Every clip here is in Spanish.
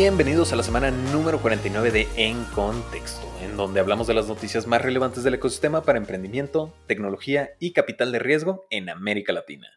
Bienvenidos a la semana número 49 de En Contexto, en donde hablamos de las noticias más relevantes del ecosistema para emprendimiento, tecnología y capital de riesgo en América Latina.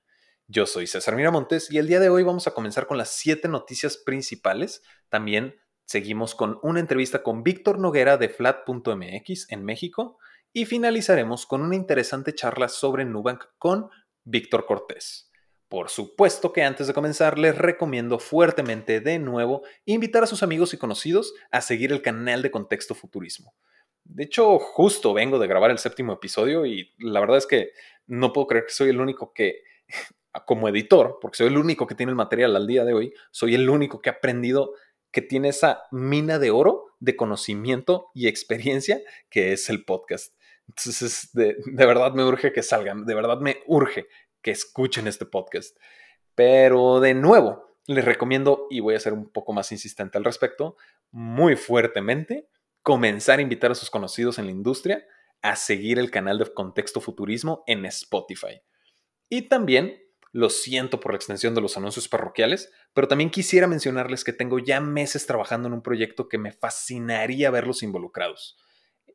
Yo soy César Miramontes y el día de hoy vamos a comenzar con las 7 noticias principales. También seguimos con una entrevista con Víctor Noguera de Flat.mx en México y finalizaremos con una interesante charla sobre Nubank con Víctor Cortés. Por supuesto que antes de comenzar les recomiendo fuertemente de nuevo invitar a sus amigos y conocidos a seguir el canal de Contexto Futurismo. De hecho, justo vengo de grabar el séptimo episodio y la verdad es que no puedo creer que soy el único que, como editor, porque soy el único que tiene el material al día de hoy, soy el único que ha aprendido que tiene esa mina de oro de conocimiento y experiencia que es el podcast. Entonces, de, de verdad me urge que salgan, de verdad me urge que escuchen este podcast. Pero de nuevo, les recomiendo, y voy a ser un poco más insistente al respecto, muy fuertemente, comenzar a invitar a sus conocidos en la industria a seguir el canal de Contexto Futurismo en Spotify. Y también, lo siento por la extensión de los anuncios parroquiales, pero también quisiera mencionarles que tengo ya meses trabajando en un proyecto que me fascinaría verlos involucrados.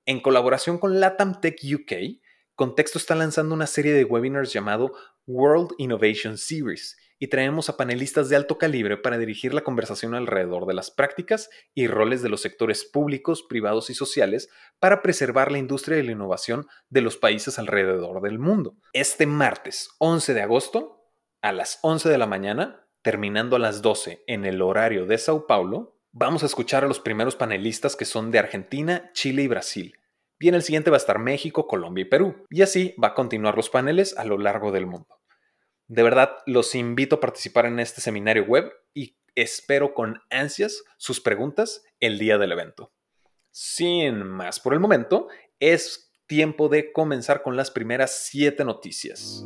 En colaboración con Latam Tech UK, Contexto está lanzando una serie de webinars llamado World Innovation Series y traemos a panelistas de alto calibre para dirigir la conversación alrededor de las prácticas y roles de los sectores públicos, privados y sociales para preservar la industria de la innovación de los países alrededor del mundo. Este martes 11 de agosto, a las 11 de la mañana, terminando a las 12 en el horario de Sao Paulo, vamos a escuchar a los primeros panelistas que son de Argentina, Chile y Brasil Bien, el siguiente va a estar México, Colombia y Perú. Y así va a continuar los paneles a lo largo del mundo. De verdad, los invito a participar en este seminario web y espero con ansias sus preguntas el día del evento. Sin más por el momento, es tiempo de comenzar con las primeras siete noticias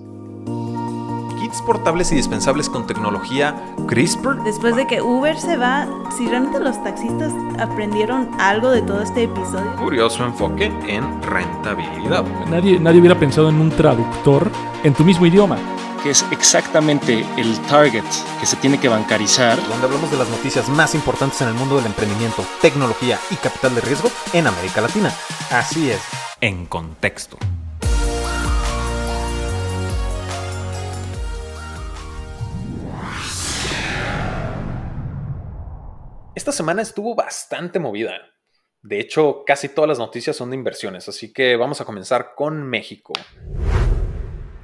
portables y dispensables con tecnología CRISPR. Después de que Uber se va, si realmente los taxistas aprendieron algo de todo este episodio. Curioso enfoque en rentabilidad. Nadie, nadie hubiera pensado en un traductor en tu mismo idioma que es exactamente el target que se tiene que bancarizar. Donde hablamos de las noticias más importantes en el mundo del emprendimiento, tecnología y capital de riesgo en América Latina. Así es, en contexto. Esta semana estuvo bastante movida. De hecho, casi todas las noticias son de inversiones, así que vamos a comenzar con México.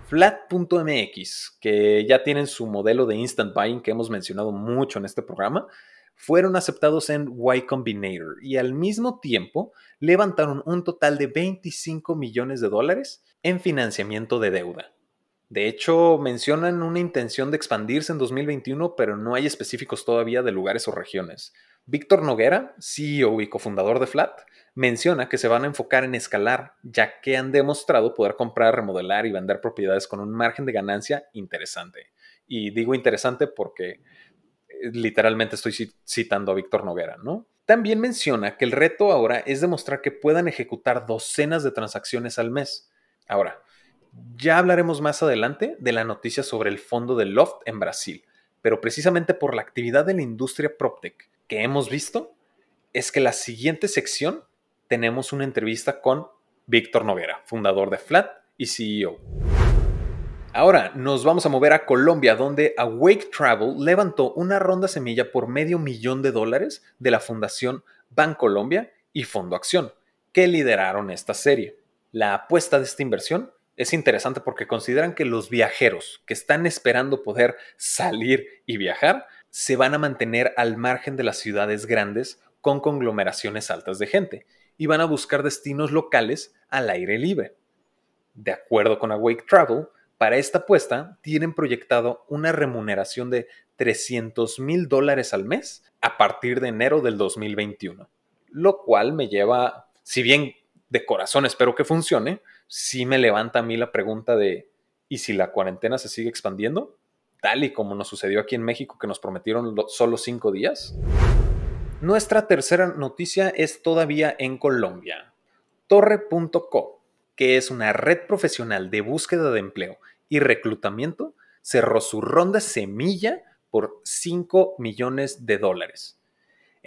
Flat.mx, que ya tienen su modelo de instant buying que hemos mencionado mucho en este programa, fueron aceptados en Y Combinator y al mismo tiempo levantaron un total de 25 millones de dólares en financiamiento de deuda. De hecho, mencionan una intención de expandirse en 2021, pero no hay específicos todavía de lugares o regiones. Víctor Noguera, CEO y cofundador de Flat, menciona que se van a enfocar en escalar, ya que han demostrado poder comprar, remodelar y vender propiedades con un margen de ganancia interesante. Y digo interesante porque eh, literalmente estoy citando a Víctor Noguera, ¿no? También menciona que el reto ahora es demostrar que puedan ejecutar docenas de transacciones al mes. Ahora, ya hablaremos más adelante de la noticia sobre el fondo de Loft en Brasil, pero precisamente por la actividad de la industria PropTech que hemos visto, es que la siguiente sección tenemos una entrevista con Víctor Noguera, fundador de Flat y CEO. Ahora nos vamos a mover a Colombia, donde Awake Travel levantó una ronda semilla por medio millón de dólares de la Fundación Bancolombia y Fondo Acción, que lideraron esta serie. La apuesta de esta inversión es interesante porque consideran que los viajeros que están esperando poder salir y viajar se van a mantener al margen de las ciudades grandes con conglomeraciones altas de gente y van a buscar destinos locales al aire libre. De acuerdo con Awake Travel, para esta apuesta tienen proyectado una remuneración de 300 mil dólares al mes a partir de enero del 2021, lo cual me lleva, si bien de corazón espero que funcione, sí me levanta a mí la pregunta de, ¿y si la cuarentena se sigue expandiendo? Tal y como nos sucedió aquí en México, que nos prometieron solo cinco días. Nuestra tercera noticia es todavía en Colombia. Torre.co, que es una red profesional de búsqueda de empleo y reclutamiento, cerró su ronda semilla por 5 millones de dólares.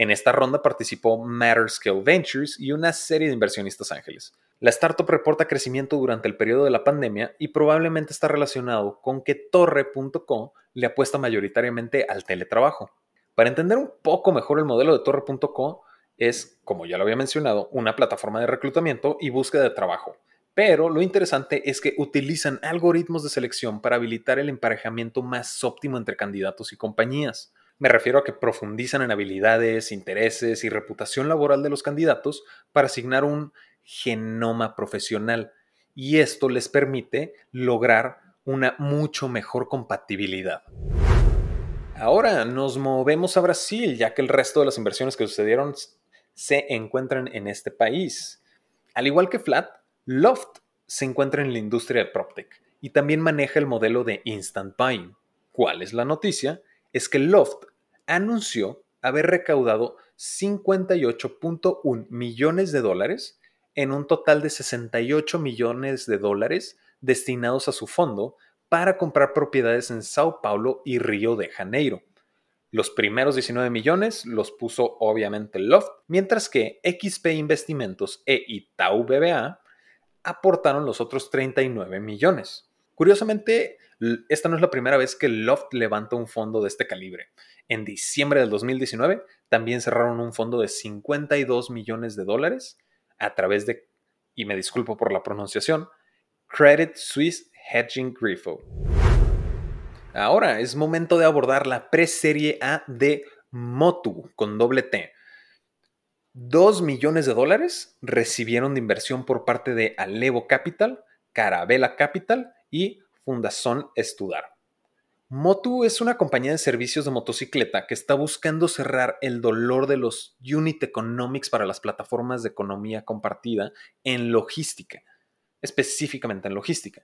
En esta ronda participó Matter Scale Ventures y una serie de inversionistas ángeles. La startup reporta crecimiento durante el periodo de la pandemia y probablemente está relacionado con que Torre.co le apuesta mayoritariamente al teletrabajo. Para entender un poco mejor el modelo de Torre.co, es, como ya lo había mencionado, una plataforma de reclutamiento y búsqueda de trabajo. Pero lo interesante es que utilizan algoritmos de selección para habilitar el emparejamiento más óptimo entre candidatos y compañías. Me refiero a que profundizan en habilidades, intereses y reputación laboral de los candidatos para asignar un genoma profesional y esto les permite lograr una mucho mejor compatibilidad. Ahora nos movemos a Brasil, ya que el resto de las inversiones que sucedieron se encuentran en este país. Al igual que Flat, Loft se encuentra en la industria de PropTech y también maneja el modelo de Instant Buying. ¿Cuál es la noticia? Es que Loft anunció haber recaudado 58.1 millones de dólares en un total de 68 millones de dólares destinados a su fondo para comprar propiedades en Sao Paulo y Río de Janeiro. Los primeros 19 millones los puso obviamente Loft, mientras que XP Investimentos e Itaú BBA aportaron los otros 39 millones. Curiosamente, esta no es la primera vez que Loft levanta un fondo de este calibre. En diciembre del 2019 también cerraron un fondo de 52 millones de dólares a través de, y me disculpo por la pronunciación, Credit Suisse Hedging Grifo. Ahora es momento de abordar la pre-serie A de Motu con doble T. Dos millones de dólares recibieron de inversión por parte de Alevo Capital, Carabela Capital y Fundación Estudar. Motu es una compañía de servicios de motocicleta que está buscando cerrar el dolor de los unit economics para las plataformas de economía compartida en logística, específicamente en logística,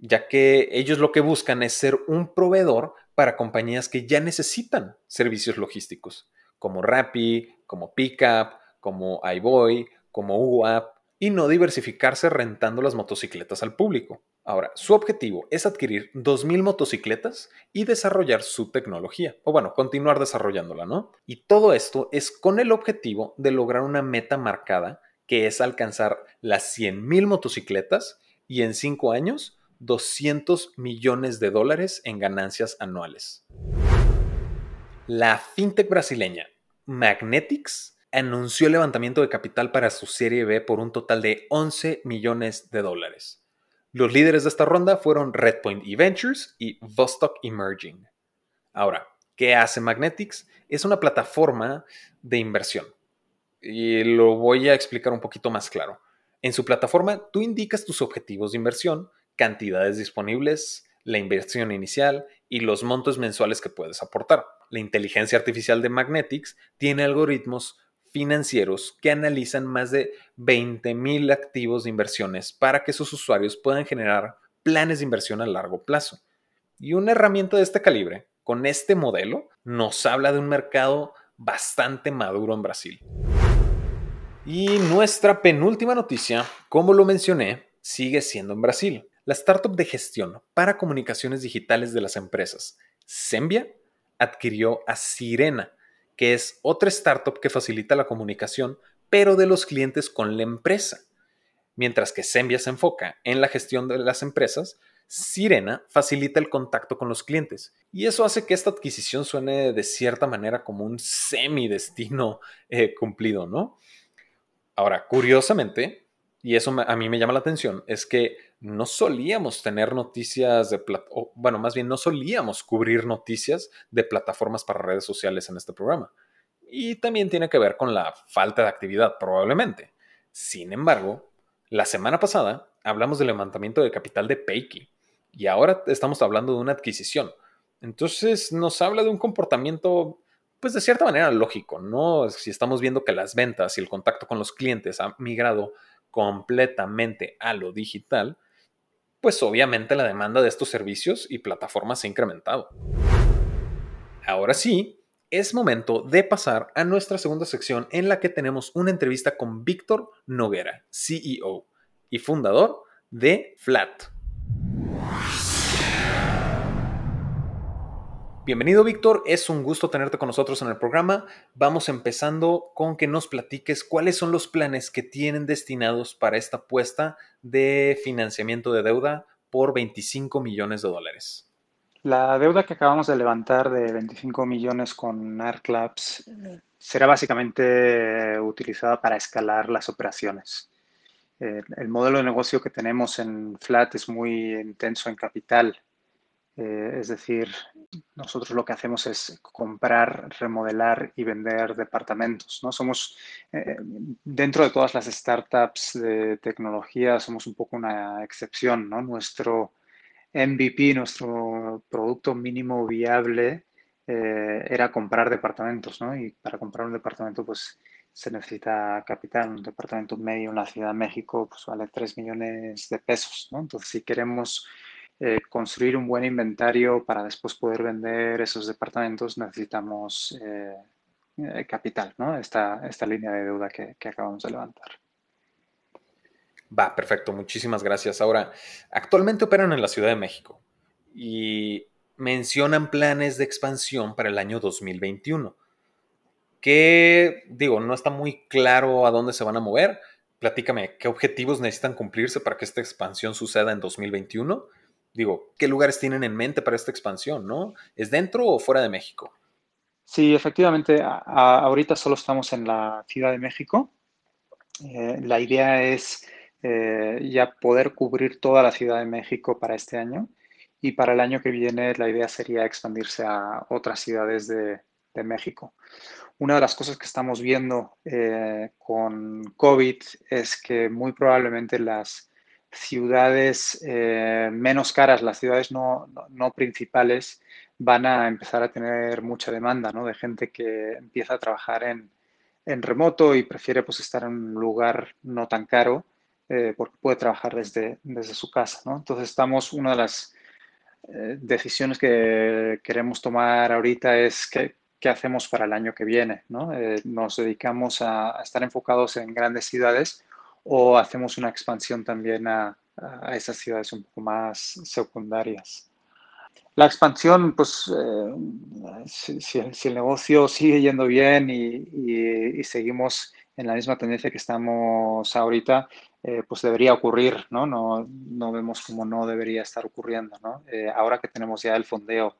ya que ellos lo que buscan es ser un proveedor para compañías que ya necesitan servicios logísticos, como Rappi, como Pickup, como iBoy, como UAP, y no diversificarse rentando las motocicletas al público. Ahora, su objetivo es adquirir 2.000 motocicletas y desarrollar su tecnología, o bueno, continuar desarrollándola, ¿no? Y todo esto es con el objetivo de lograr una meta marcada, que es alcanzar las 100.000 motocicletas y en 5 años 200 millones de dólares en ganancias anuales. La fintech brasileña Magnetics anunció el levantamiento de capital para su serie B por un total de 11 millones de dólares. Los líderes de esta ronda fueron Redpoint e Ventures y Vostok Emerging. Ahora, ¿qué hace Magnetics? Es una plataforma de inversión. Y lo voy a explicar un poquito más claro. En su plataforma, tú indicas tus objetivos de inversión, cantidades disponibles, la inversión inicial y los montos mensuales que puedes aportar. La inteligencia artificial de Magnetics tiene algoritmos financieros que analizan más de 20.000 activos de inversiones para que sus usuarios puedan generar planes de inversión a largo plazo. Y una herramienta de este calibre, con este modelo, nos habla de un mercado bastante maduro en Brasil. Y nuestra penúltima noticia, como lo mencioné, sigue siendo en Brasil. La startup de gestión para comunicaciones digitales de las empresas, Sembia, adquirió a Sirena, que es otra startup que facilita la comunicación, pero de los clientes con la empresa. Mientras que Sembia se enfoca en la gestión de las empresas, Sirena facilita el contacto con los clientes. Y eso hace que esta adquisición suene de cierta manera como un semidestino eh, cumplido, ¿no? Ahora, curiosamente, y eso a mí me llama la atención, es que no solíamos tener noticias de, bueno, más bien no solíamos cubrir noticias de plataformas para redes sociales en este programa. Y también tiene que ver con la falta de actividad, probablemente. Sin embargo, la semana pasada hablamos del levantamiento de capital de Peiki y ahora estamos hablando de una adquisición. Entonces nos habla de un comportamiento, pues de cierta manera lógico, ¿no? Si estamos viendo que las ventas y el contacto con los clientes ha migrado completamente a lo digital, pues obviamente la demanda de estos servicios y plataformas se ha incrementado. Ahora sí, es momento de pasar a nuestra segunda sección en la que tenemos una entrevista con Víctor Noguera, CEO y fundador de Flat. Bienvenido, Víctor. Es un gusto tenerte con nosotros en el programa. Vamos empezando con que nos platiques cuáles son los planes que tienen destinados para esta apuesta de financiamiento de deuda por 25 millones de dólares. La deuda que acabamos de levantar de 25 millones con ArcLabs será básicamente utilizada para escalar las operaciones. el modelo de negocio que tenemos en Flat es muy intenso en capital eh, es decir, nosotros lo que hacemos es comprar, remodelar y vender departamentos. ¿no? Somos, eh, dentro de todas las startups de tecnología, somos un poco una excepción. ¿no? Nuestro MVP, nuestro producto mínimo viable, eh, era comprar departamentos. ¿no? Y para comprar un departamento, pues se necesita capital. Un departamento medio en la Ciudad de México pues, vale 3 millones de pesos. ¿no? Entonces, si queremos eh, construir un buen inventario para después poder vender esos departamentos, necesitamos eh, eh, capital, ¿no? Esta, esta línea de deuda que, que acabamos de levantar. Va, perfecto, muchísimas gracias. Ahora, actualmente operan en la Ciudad de México y mencionan planes de expansión para el año 2021. Que, digo, no está muy claro a dónde se van a mover. Platícame, ¿qué objetivos necesitan cumplirse para que esta expansión suceda en 2021? Digo, ¿qué lugares tienen en mente para esta expansión, no? ¿Es dentro o fuera de México? Sí, efectivamente, ahorita solo estamos en la Ciudad de México. Eh, la idea es eh, ya poder cubrir toda la Ciudad de México para este año y para el año que viene la idea sería expandirse a otras ciudades de, México. Una de las cosas que estamos viendo eh, con COVID es que muy probablemente las ciudades eh, menos caras, las ciudades no, principales, van a empezar a tener mucha demanda, ¿no? De gente que empieza a trabajar en, remoto y prefiere pues estar en un lugar no tan caro eh, porque puede trabajar desde, desde su casa, ¿no? Entonces estamos, una de las eh, decisiones que queremos tomar ahorita es qué, qué hacemos para el año que viene, ¿no? nos dedicamos a estar enfocados en grandes ciudades o hacemos una expansión también a, esas ciudades un poco más secundarias. La expansión, pues, eh, si, el negocio sigue yendo bien y, seguimos en la misma tendencia que estamos ahorita, eh, pues debería ocurrir, ¿no? ¿no? No vemos como no debería estar ocurriendo, ¿no? Eh, ahora que tenemos ya el fondeo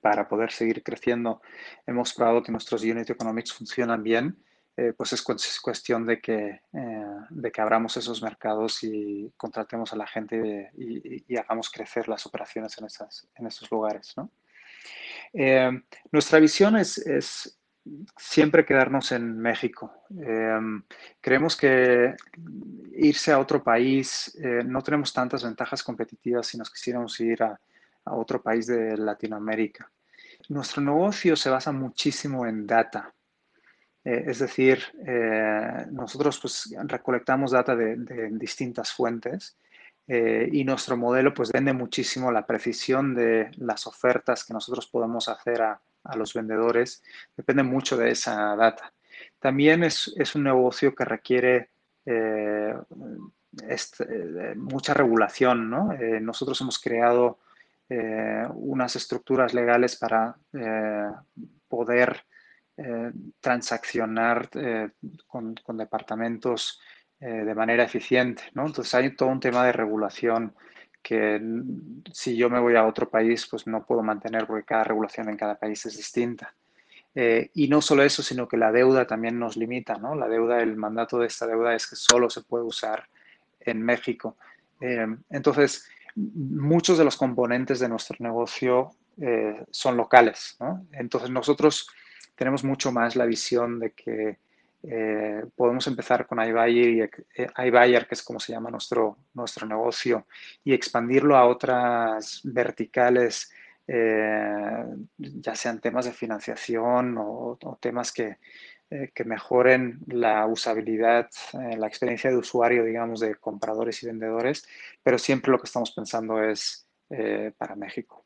para poder seguir creciendo, hemos probado que nuestros unit economics funcionan bien eh, pues es cuestión de que, eh, de que abramos esos mercados y contratemos a la gente y, hagamos crecer las operaciones en, esas, en esos lugares. Eh, nuestra visión es, es, siempre quedarnos en México. creemos que irse a otro país, no tenemos tantas ventajas competitivas si nos quisiéramos ir a, a otro país de Latinoamérica. Nuestro negocio se basa muchísimo en data. Eh, es decir, eh, nosotros pues, recolectamos data de, distintas fuentes eh, y nuestro modelo pues, vende muchísimo la precisión de las ofertas que nosotros podemos hacer a, los vendedores. Depende mucho de esa data. También es, un negocio que requiere este, mucha regulación. nosotros hemos creado unas estructuras legales para poder eh, transaccionar eh, con, departamentos eh, de manera eficiente. ¿no? Entonces hay todo un tema de regulación que si yo me voy a otro país, pues no puedo mantener porque cada regulación en cada país es distinta. y no solo eso, sino que la deuda también nos limita, ¿no? La deuda, el mandato de esta deuda es que solo se puede usar en México. entonces, muchos de los componentes de nuestro negocio son locales. Entonces, nosotros tenemos mucho más la visión de que eh, podemos empezar con iBuyer, y, eh, iBuyer, que es como se llama nuestro, nuestro negocio, y expandirlo a otras verticales, eh, ya sean temas de financiación o, temas que, que, mejoren la usabilidad, la experiencia de usuario, digamos, de compradores y vendedores, pero siempre lo que estamos pensando es para México.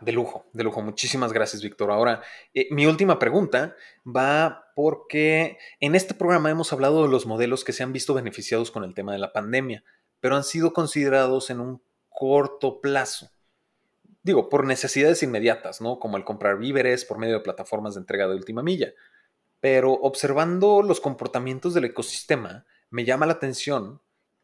De lujo, de lujo. Muchísimas gracias, Víctor. Ahora, eh, mi última pregunta va porque en este programa hemos hablado de los modelos que se han visto beneficiados con el tema de la pandemia, pero han sido considerados en un corto plazo. Digo, por necesidades inmediatas, ¿no? Como el comprar víveres por medio de plataformas de entrega de última milla. Pero observando los comportamientos del ecosistema, me llama la atención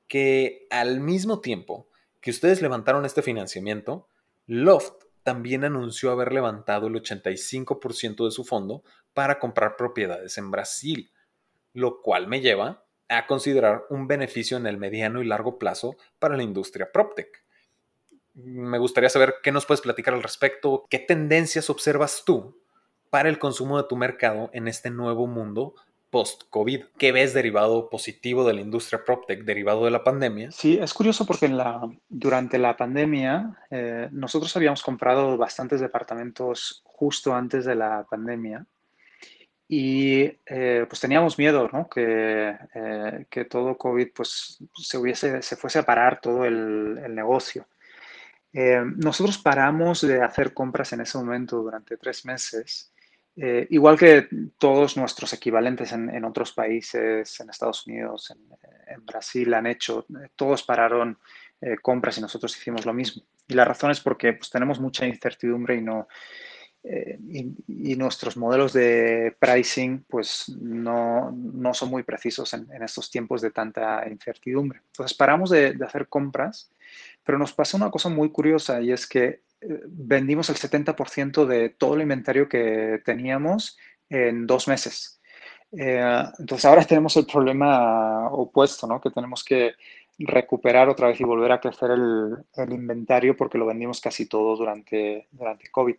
que al mismo tiempo que ustedes levantaron este financiamiento, Loft también anunció haber levantado el 85% de su fondo para comprar propiedades en Brasil, lo cual me lleva a considerar un beneficio en el mediano y largo plazo para la industria PropTech. Me gustaría saber qué nos puedes platicar al respecto, qué tendencias observas tú para el consumo de tu mercado en este nuevo mundo post-COVID. ¿Qué ves derivado positivo de la industria PropTech, derivado de la pandemia? Sí, es curioso porque durante la pandemia eh, nosotros habíamos comprado bastantes departamentos justo antes de la pandemia y eh, pues teníamos miedo, ¿no? Que, eh, que todo COVID pues se fuese a parar todo el, el negocio. nosotros paramos de hacer compras en ese momento durante tres meses eh, igual que todos nuestros equivalentes en, otros países, en Estados Unidos, en, Brasil, han hecho, eh, todos pararon eh, compras y nosotros hicimos lo mismo. Y la razón es porque pues, tenemos mucha incertidumbre y no, y, nuestros modelos de pricing pues no, no son muy precisos en, estos tiempos de tanta incertidumbre. Entonces paramos de, de, hacer compras, pero nos pasó una cosa muy curiosa y es que vendimos el 70% de todo el inventario que teníamos en dos meses. Eh, entonces ahora tenemos el problema opuesto, ¿no? Que tenemos que recuperar otra vez y volver a crecer el, inventario porque lo vendimos casi todo durante, durante COVID.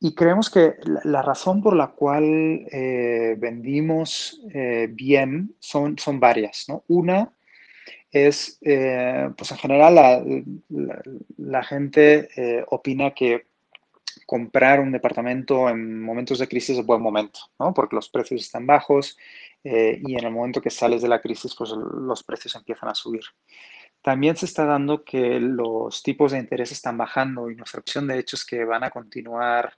Y creemos que la, razón por la cual eh, vendimos eh, bien son, son varias, ¿no? Una es, eh, pues en general la, gente eh, opina que comprar un departamento en momentos de crisis es buen momento, ¿no? Porque los precios están bajos eh, y en el momento que sales de la crisis, pues los precios empiezan a subir. También se está dando que los tipos de interés están bajando y nuestra opción de hecho es que van a continuar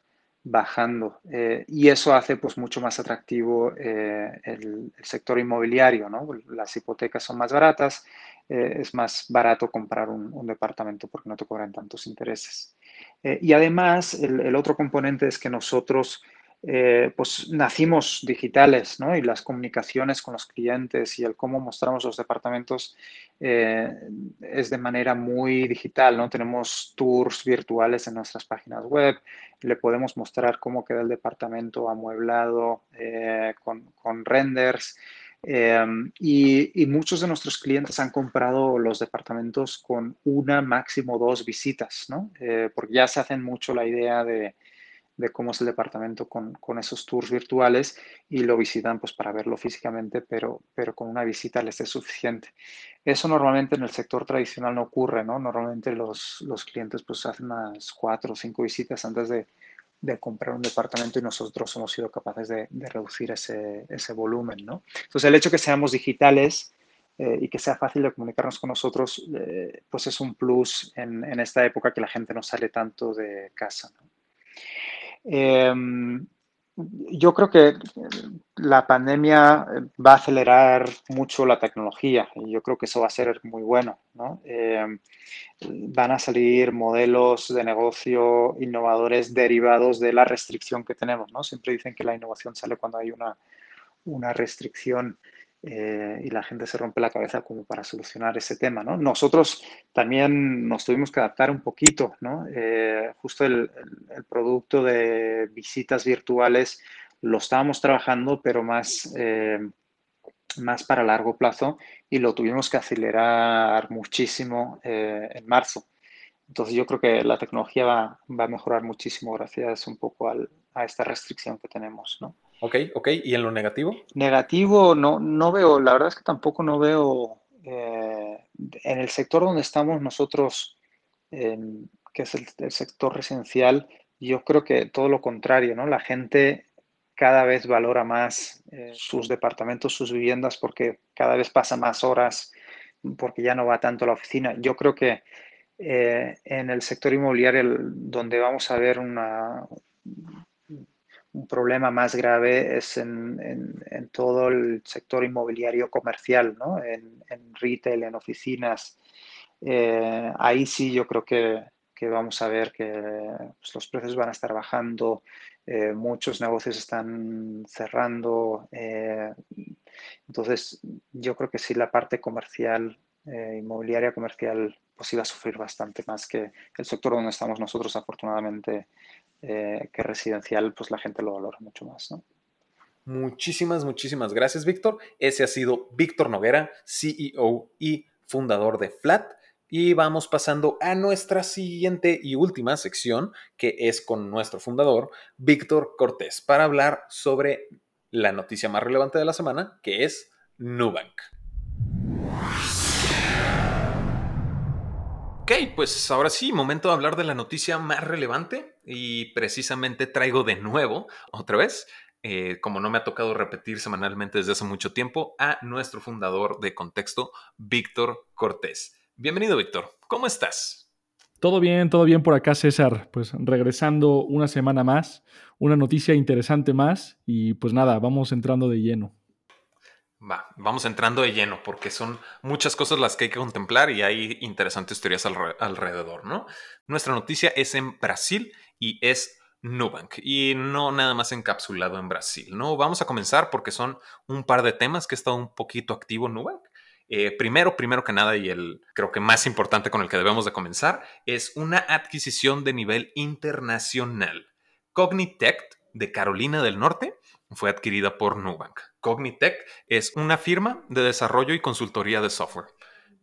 bajando y eso hace pues mucho más atractivo el, el, sector inmobiliario, ¿no? Las hipotecas son más baratas, eh, es más barato comprar un, departamento porque no te cobran tantos intereses. Eh, y además, el, otro componente es que nosotros eh, pues nacimos digitales, ¿no? Y las comunicaciones con los clientes y el cómo mostramos los departamentos es de manera muy digital, ¿no? Tenemos tours virtuales en nuestras páginas web, le podemos mostrar cómo queda el departamento amueblado con, con renders. Em, y, muchos de nuestros clientes han comprado los departamentos con una, máximo dos visitas, ¿no? Eh, porque ya se hacen mucho la idea de, de cómo es el departamento con, con, esos tours virtuales y lo visitan pues para verlo físicamente, pero, pero con una visita les es suficiente. Eso normalmente en el sector tradicional no ocurre, ¿no? Normalmente los, los clientes pues hacen unas cuatro o cinco visitas antes de, de comprar un departamento y nosotros hemos sido capaces de, reducir ese, ese, volumen, ¿no? Entonces, el hecho de que seamos digitales eh, y que sea fácil de comunicarnos con nosotros, eh, pues es un plus en, en, esta época que la gente no sale tanto de casa. Em, yo creo que la pandemia va a acelerar mucho la tecnología y yo creo que eso va a ser muy bueno. ¿no? Eh, van a salir modelos de negocio innovadores derivados de la restricción que tenemos. ¿no? Siempre dicen que la innovación sale cuando hay una, una restricción eh, y la gente se rompe la cabeza como para solucionar ese tema, ¿no? Nosotros también nos tuvimos que adaptar un poquito, ¿no? Eh, justo el, producto de visitas virtuales lo estábamos trabajando, pero más, eh, más para largo plazo y lo tuvimos que acelerar muchísimo en marzo. Entonces yo creo que la tecnología va, va a mejorar muchísimo gracias un poco al, a esta restricción que tenemos, ¿no? Ok, ok. ¿Y en lo negativo? Negativo no, no veo, la verdad es que tampoco no veo eh, en el sector donde estamos nosotros, que es el, sector residencial, yo creo que todo lo contrario, ¿no? La gente cada vez valora más eh, sus departamentos, sus viviendas, porque cada vez pasa más horas, porque ya no va tanto a la oficina. Yo creo que eh, en el sector inmobiliario donde vamos a ver una, un problema más grave es en, en, todo el sector inmobiliario comercial, ¿no? en, en, retail, en oficinas. Eh, ahí sí yo creo que, que vamos a ver que pues, los precios van a estar bajando, eh, muchos negocios están cerrando. Eh, entonces, yo creo que sí, la parte comercial, inmobiliaria comercial, pues iba a sufrir bastante más que el sector donde estamos nosotros, afortunadamente, que residencial, pues la gente lo valora mucho más. ¿no? Muchísimas, muchísimas gracias, Víctor. Ese ha sido Víctor Noguera, CEO y fundador de Flat. Y vamos pasando a nuestra siguiente y última sección, que es con nuestro fundador, Víctor Cortés, para hablar sobre la noticia más relevante de la semana, que es Nubank. Ok, pues ahora sí, momento de hablar de la noticia más relevante y precisamente traigo de nuevo, otra vez, eh, como no me ha tocado repetir semanalmente desde hace mucho tiempo, a nuestro fundador de contexto, Víctor Cortés. Bienvenido, Víctor. ¿Cómo estás? Todo bien, todo bien por acá, César. Pues regresando una semana más, una noticia interesante más y pues nada, vamos entrando de lleno. Va, vamos entrando de lleno porque son muchas cosas las que hay que contemplar y hay interesantes teorías alrededor, ¿no? Nuestra noticia es en Brasil y es Nubank y no nada más encapsulado en Brasil, ¿no? Vamos a comenzar porque son un par de temas que ha estado un poquito activo Nubank eh, primero, primero que nada, y el creo que más importante con el que debemos de comenzar, es una adquisición de nivel internacional. Cognitect de Carolina del Norte fue adquirida por Nubank. Cognitect es una firma de desarrollo y consultoría de software.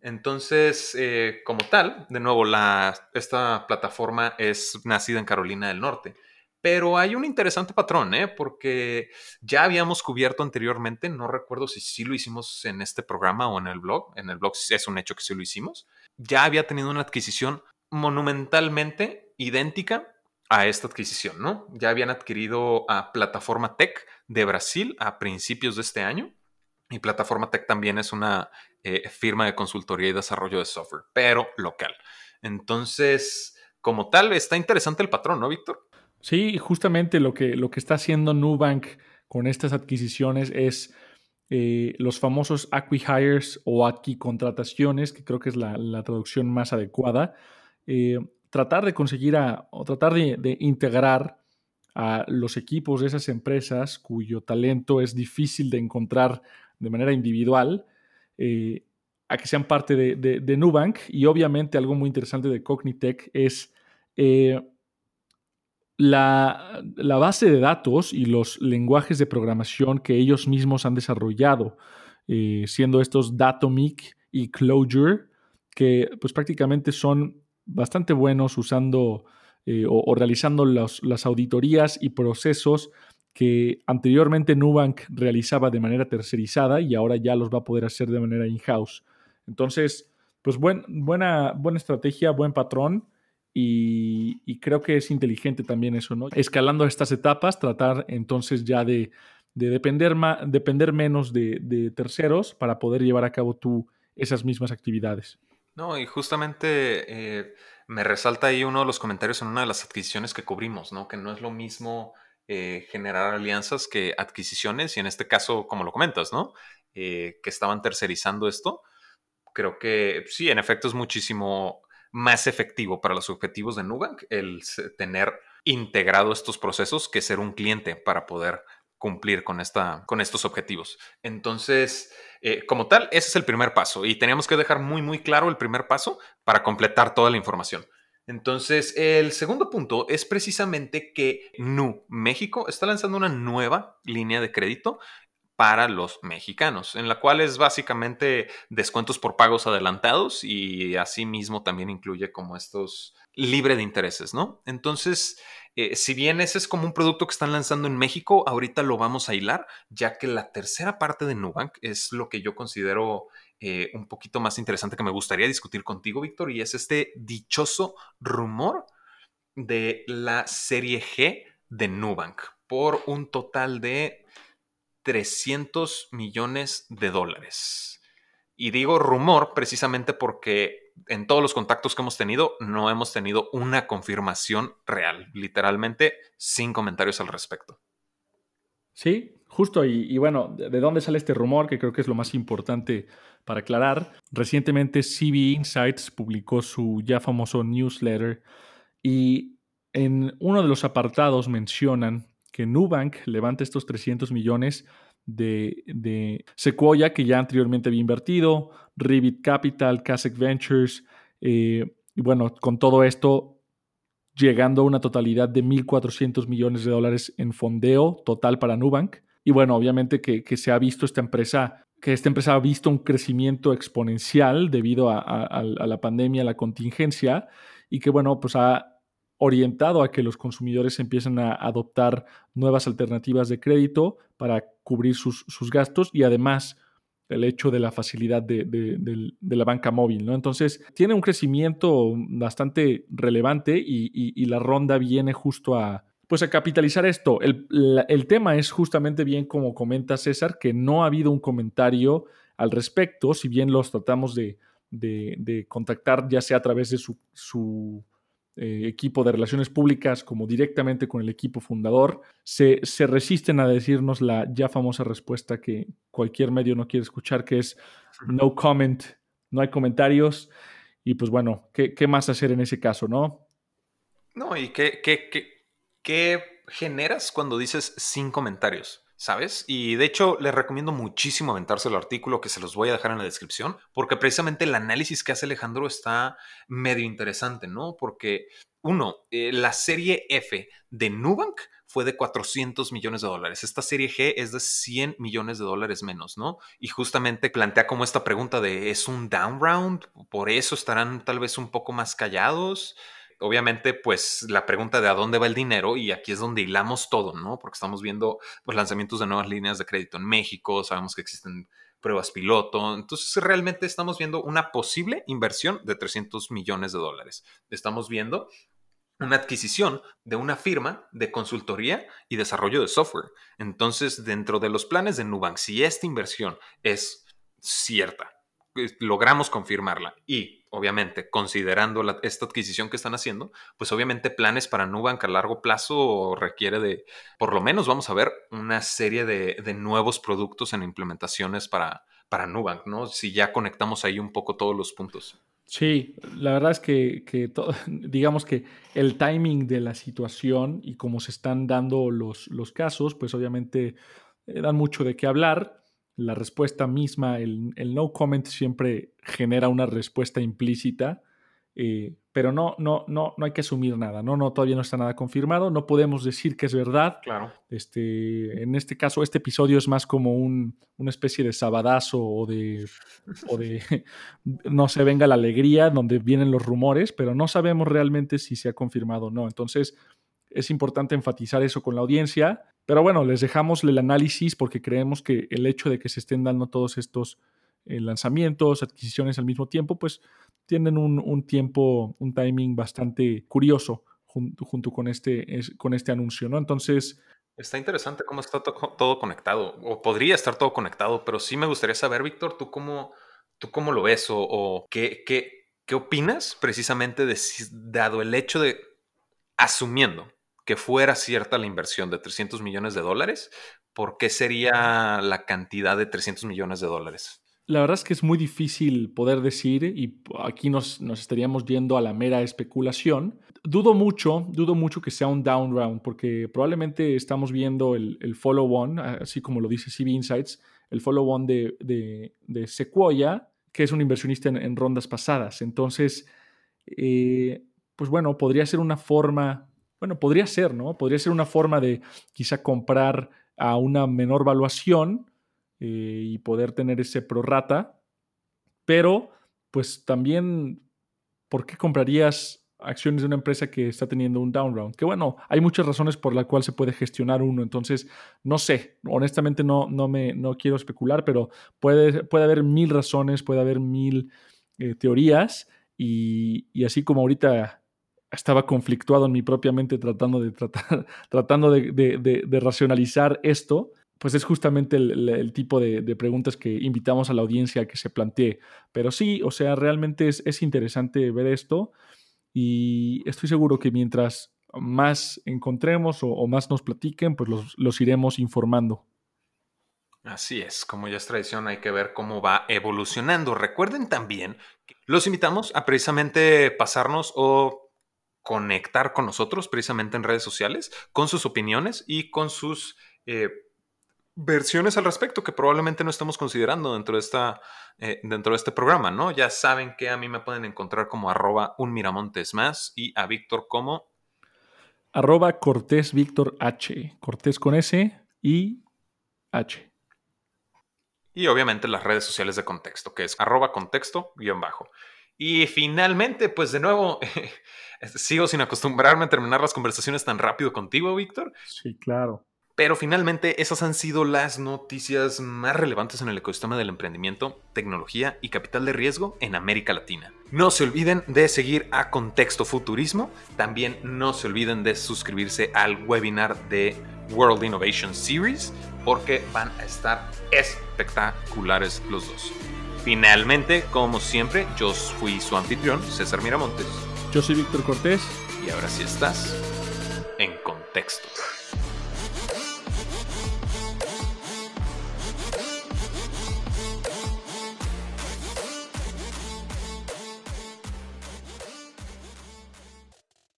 Entonces, eh, como tal, de nuevo, esta plataforma es nacida en Carolina del Norte pero hay un interesante patrón, ¿eh? porque ya habíamos cubierto anteriormente, no recuerdo si sí lo hicimos en este programa o en el blog, en el blog es un hecho que sí lo hicimos, ya había tenido una adquisición monumentalmente idéntica a esta adquisición, ¿no? Ya habían adquirido a Plataforma Tech de Brasil a principios de este año. Y Plataforma Tech también es una eh, firma de consultoría y desarrollo de software, pero local. Entonces, como tal, está interesante el patrón, ¿no, Víctor? Sí, justamente lo que, lo que está haciendo Nubank con estas adquisiciones es eh, los famosos acquihires o contrataciones, que creo que es la, traducción más adecuada. Eh, tratar de conseguir o tratar de, integrar a los equipos de esas empresas cuyo talento es difícil de encontrar de manera individual, eh, a que sean parte de, de, Nubank. Y obviamente algo muy interesante de Cognitech es la, base de datos y los lenguajes de programación que ellos mismos han desarrollado, eh, siendo estos Datomic y Clojure, que pues prácticamente son bastante buenos usando eh, o, realizando las auditorías y procesos que anteriormente Nubank realizaba de manera tercerizada y ahora ya los va a poder hacer de manera in-house. Entonces, pues buena, buena estrategia, buen patrón. Y, creo que es inteligente también eso, ¿no? Escalando estas etapas, tratar entonces ya de, depender, depender menos de, terceros para poder llevar a cabo tú esas mismas actividades. No, y justamente eh, me resalta ahí uno de los comentarios en una de las adquisiciones que cubrimos, ¿no? Que no es lo mismo eh, generar alianzas que adquisiciones, y en este caso, como lo comentas, ¿no? Eh, que estaban tercerizando esto. Creo que sí, en efecto es muchísimo más efectivo para los objetivos de Nubank el tener integrado estos procesos que ser un cliente para poder cumplir con, esta, con estos objetivos. Entonces, eh, como tal, ese es el primer paso y teníamos que dejar muy, muy claro el primer paso para completar toda la información. Entonces, el segundo punto es precisamente que Nu México está lanzando una nueva línea de crédito para los mexicanos, en la cual es básicamente descuentos por pagos adelantados y asimismo también incluye como estos libre de intereses, ¿no? Entonces, eh, si bien ese es como un producto que están lanzando en México, ahorita lo vamos a hilar, ya que la tercera parte de Nubank es lo que yo considero eh, un poquito más interesante que me gustaría discutir contigo, Víctor, y es este dichoso rumor de la serie G de Nubank por un total de 300 millones de dólares. Y digo rumor precisamente porque en todos los contactos que hemos tenido no hemos tenido una confirmación real, literalmente sin comentarios al respecto. Sí, Justo, y, bueno, ¿de dónde sale este rumor? Que creo que es lo más importante para aclarar. Recientemente CB Insights publicó su ya famoso newsletter y en uno de los apartados mencionan que Nubank levanta estos 300 millones de, de Sequoia, que ya anteriormente había invertido, Revit Capital, Kasek Ventures, eh, y bueno, con todo esto llegando a una totalidad de 1.400 millones de dólares en fondeo total para Nubank. Y bueno, obviamente que, se ha visto esta empresa, que esta empresa ha visto un crecimiento exponencial debido a, la pandemia, a la contingencia, y que bueno, pues ha orientado a que los consumidores empiecen a adoptar nuevas alternativas de crédito para cubrir sus, sus gastos y además el hecho de la facilidad de, la banca móvil, ¿no? Entonces, tiene un crecimiento bastante relevante y, la ronda viene justo a, pues a capitalizar esto. El, el, tema es justamente bien como comenta César, que no ha habido un comentario al respecto, si bien los tratamos de, contactar ya sea a través de su, su eh, equipo de relaciones públicas como directamente con el equipo fundador, se, se, resisten a decirnos la ya famosa respuesta que cualquier medio no quiere escuchar, que es no comment, no hay comentarios. Y pues bueno, ¿qué, qué más hacer en ese caso, no? No, y qué, qué, qué, qué generas cuando dices sin comentarios. ¿Sabes? Y de hecho les recomiendo muchísimo aventarse el artículo que se los voy a dejar en la descripción, porque precisamente el análisis que hace Alejandro está medio interesante, ¿no? Porque uno, eh, la serie F de Nubank fue de 400 millones de dólares. Esta serie G es de 100 millones de dólares menos, ¿no? Y justamente plantea como esta pregunta de, ¿es un down round? ¿Por eso estarán tal vez un poco más callados? Obviamente, pues la pregunta de a dónde va el dinero y aquí es donde hilamos todo, ¿no? Porque estamos viendo pues, lanzamientos de nuevas líneas de crédito en México, sabemos que existen pruebas piloto, entonces realmente estamos viendo una posible inversión de 300 millones de dólares. Estamos viendo una adquisición de una firma de consultoría y desarrollo de software. Entonces, dentro de los planes de Nubank, si esta inversión es cierta, logramos confirmarla y obviamente considerando esta adquisición que están haciendo, pues obviamente planes para Nubank a largo plazo requiere de, por lo menos vamos a ver una serie de, nuevos productos en implementaciones para, para Nubank, ¿no? Si ya conectamos ahí un poco todos los puntos. Sí, la verdad es que, digamos que el timing de la situación y cómo se están dando los, los casos, pues obviamente eh, dan mucho de qué hablar la respuesta misma, el, no comment siempre genera una respuesta implícita, eh, pero no, no, no, no hay que asumir nada, ¿no? no todavía no está nada confirmado, no podemos decir que es verdad. Claro. Este, en este caso, este episodio es más como un, una especie de sabadazo o de, o de, no se venga la alegría, donde vienen los rumores, pero no sabemos realmente si se ha confirmado o no. Entonces, es importante enfatizar eso con la audiencia. Pero bueno, les dejamos el análisis porque creemos que el hecho de que se estén dando todos estos eh, lanzamientos, adquisiciones al mismo tiempo, pues tienen un, tiempo, un timing bastante curioso junto, con, este, con este anuncio, ¿no? Entonces... Está interesante cómo está todo conectado, o podría estar todo conectado, pero sí me gustaría saber, Víctor, ¿tú cómo, tú cómo lo ves o, qué, qué, qué opinas precisamente de, dado el hecho de, asumiendo que fuera cierta la inversión de 300 millones de dólares, ¿por qué sería la cantidad de 300 millones de dólares? La verdad es que es muy difícil poder decir y aquí nos, estaríamos yendo a la mera especulación. Dudo mucho, dudo mucho que sea un down round porque probablemente estamos viendo el, follow-on, así como lo dice CB Insights, el follow-on de, Sequoia, que es un inversionista en, rondas pasadas. Entonces, eh, pues bueno, podría ser una forma bueno, podría ser, ¿no? Podría ser una forma de quizá comprar a una menor valuación eh, y poder tener ese prorata, pero pues también, ¿por qué comprarías acciones de una empresa que está teniendo un down round? Que bueno, hay muchas razones por las cuales se puede gestionar uno, entonces no sé, honestamente no, no, me, no quiero especular, pero puede, puede haber mil razones, puede haber mil eh, teorías y, y así como ahorita estaba conflictuado en mi propia mente tratando de, tratar, tratando de, racionalizar esto, pues es justamente el, tipo de, preguntas que invitamos a la audiencia a que se plantee. Pero sí, o sea, realmente es, interesante ver esto y estoy seguro que mientras más encontremos o, más nos platiquen, pues los, los iremos informando. Así es, como ya es tradición, hay que ver cómo va evolucionando. Recuerden también que los invitamos a precisamente pasarnos o conectar con nosotros precisamente en redes sociales, con sus opiniones y con sus eh, versiones al respecto que probablemente no estamos considerando dentro de, esta, eh, dentro de este programa, ¿no? Ya saben que a mí me pueden encontrar como arroba un miramontes más y a Víctor como... Arroba Cortés Víctor H. Cortés con S y H. Y obviamente las redes sociales de contexto, que es arroba contexto guion bajo. Y finalmente, pues de nuevo, sigo sin acostumbrarme a terminar las conversaciones tan rápido contigo, Víctor. Sí, claro. Pero finalmente esas han sido las noticias más relevantes en el ecosistema del emprendimiento, tecnología y capital de riesgo en América Latina. No se olviden de seguir a Contexto Futurismo. También no se olviden de suscribirse al webinar de World Innovation Series porque van a estar espectaculares los dos. Finalmente, como siempre, yo fui su anfitrión, César Miramontes. Yo soy Víctor Cortés. Y ahora sí estás en contexto.